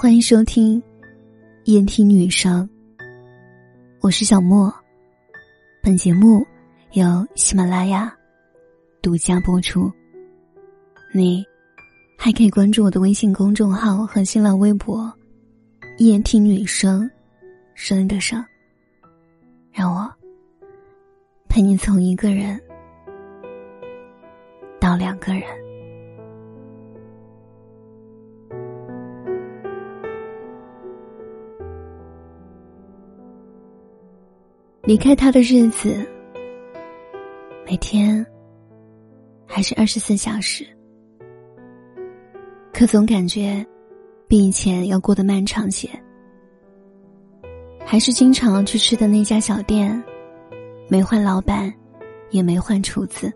欢迎收听《夜听女生》，我是小莫。本节目由喜马拉雅独家播出。你还可以关注我的微信公众号和新浪微博“夜听女生”，声音的声，让我陪你从一个人到两个人。离开他的日子，每天还是二十四小时，可总感觉比以前要过得漫长些。还是经常去吃的那家小店，没换老板，也没换厨子，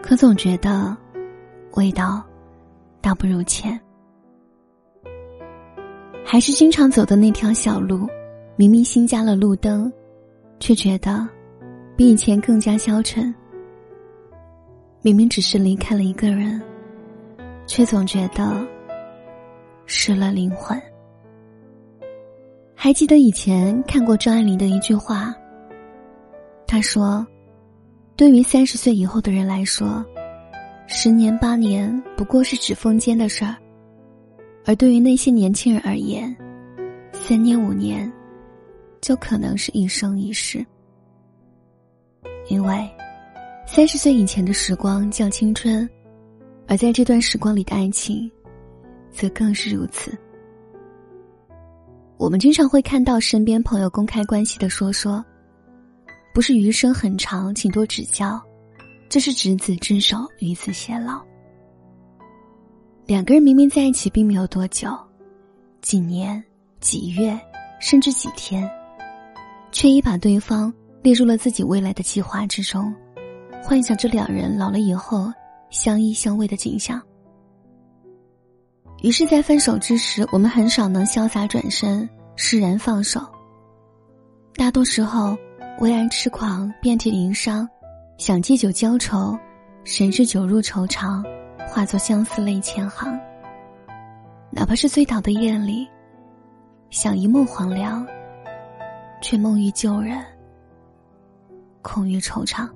可总觉得味道大不如前。还是经常走的那条小路，明明新加了路灯。却觉得比以前更加消沉。明明只是离开了一个人，却总觉得失了灵魂。还记得以前看过张爱玲的一句话，她说：“对于三十岁以后的人来说，十年八年不过是指缝间的事儿；而对于那些年轻人而言，三年五年。”就可能是一生一世，因为三十岁以前的时光叫青春，而在这段时光里的爱情，则更是如此。我们经常会看到身边朋友公开关系的说说，不是余生很长，请多指教，这是执子之手，与子偕老。两个人明明在一起并没有多久，几年、几月，甚至几天。却已把对方列入了自己未来的计划之中，幻想着两人老了以后相依相偎的景象。于是，在分手之时，我们很少能潇洒转身、释然放手。大多时候，为爱痴狂、遍体鳞伤，想借酒浇愁，谁知酒入愁肠，化作相思泪千行。哪怕是醉倒的夜里，想一梦黄粱。却梦遇旧人，空余惆怅。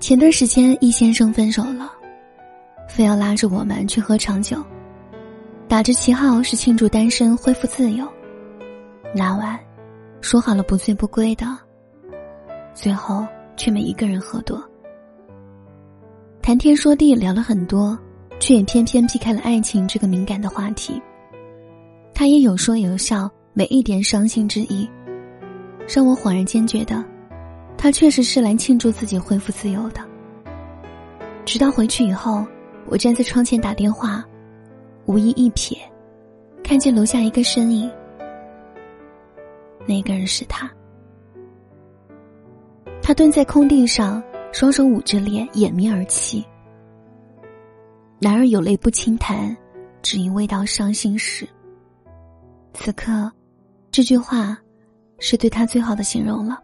前段时间，易先生分手了，非要拉着我们去喝长酒，打着旗号是庆祝单身恢复自由。那晚，说好了不醉不归的，最后却没一个人喝多。谈天说地聊了很多。却也偏偏避开了爱情这个敏感的话题。他也有说有笑，没一点伤心之意，让我恍然间觉得，他确实是来庆祝自己恢复自由的。直到回去以后，我站在窗前打电话，无意一瞥，看见楼下一个身影，那个人是他。他蹲在空地上，双手捂着脸，掩面而泣。男儿有泪不轻弹，只因未到伤心时。此刻，这句话是对他最好的形容了。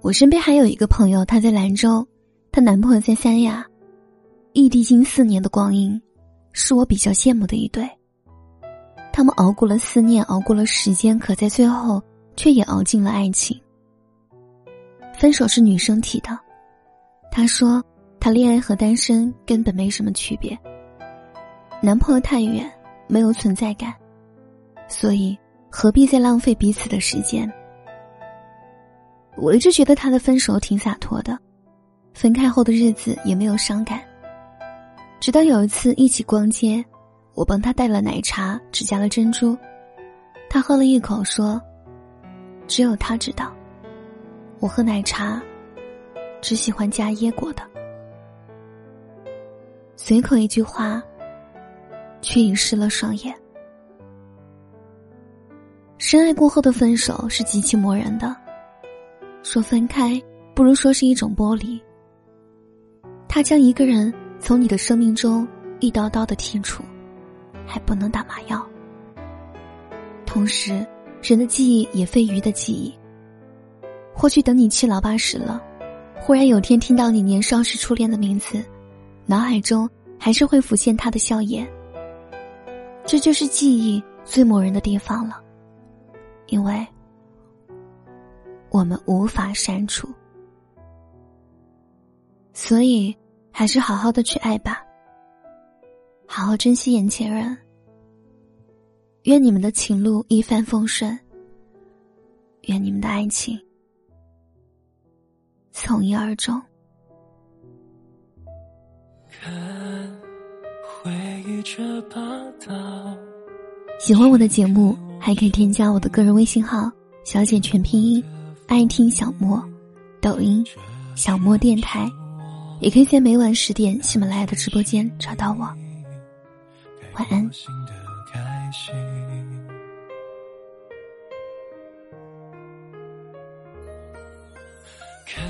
我身边还有一个朋友，她在兰州，她男朋友在三亚，异地近四年的光阴，是我比较羡慕的一对。他们熬过了思念，熬过了时间，可在最后却也熬尽了爱情。分手是女生提的，她说。谈恋爱和单身根本没什么区别。男朋友太远，没有存在感，所以何必再浪费彼此的时间？我一直觉得他的分手挺洒脱的，分开后的日子也没有伤感。直到有一次一起逛街，我帮他带了奶茶，只加了珍珠，他喝了一口说：“只有他知道，我喝奶茶只喜欢加椰果的。”随口一句话，却已湿了双眼。深爱过后的分手是极其磨人的，说分开不如说是一种剥离。他将一个人从你的生命中一刀刀的剔除，还不能打麻药。同时，人的记忆也非鱼的记忆。或许等你七老八十了，忽然有天听到你年少时初恋的名字，脑海中还是会浮现他的笑颜。这就是记忆最磨人的地方了，因为我们无法删除。所以，还是好好的去爱吧，好好珍惜眼前人。愿你们的情路一帆风顺，愿你们的爱情。从一而终。喜欢我的节目，还可以添加我的个人微信号“小姐全拼音”，爱听小莫，抖音小莫电台，也可以在每晚十点喜马拉雅的直播间找到我。晚安。看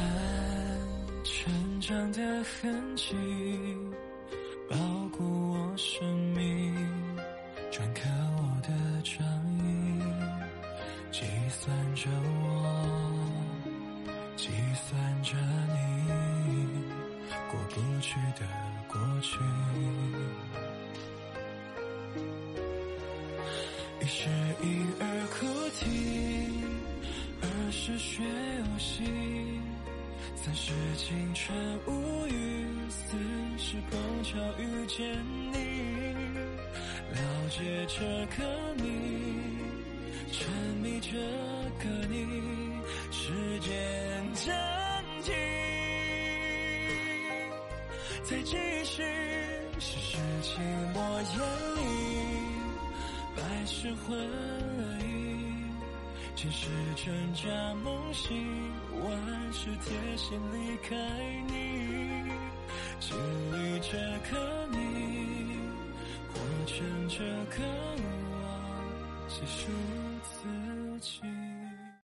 成长的痕迹去的过去。一是婴儿哭啼，二是学游戏。三是青春无语，四是碰巧遇见你，了解这个你，沉迷这个你，时间暂停，再继续，世事寂寞眼里，百事混了意。前世挣扎梦醒，万事贴心离开你，经历这个你，活成这个我，细数自己。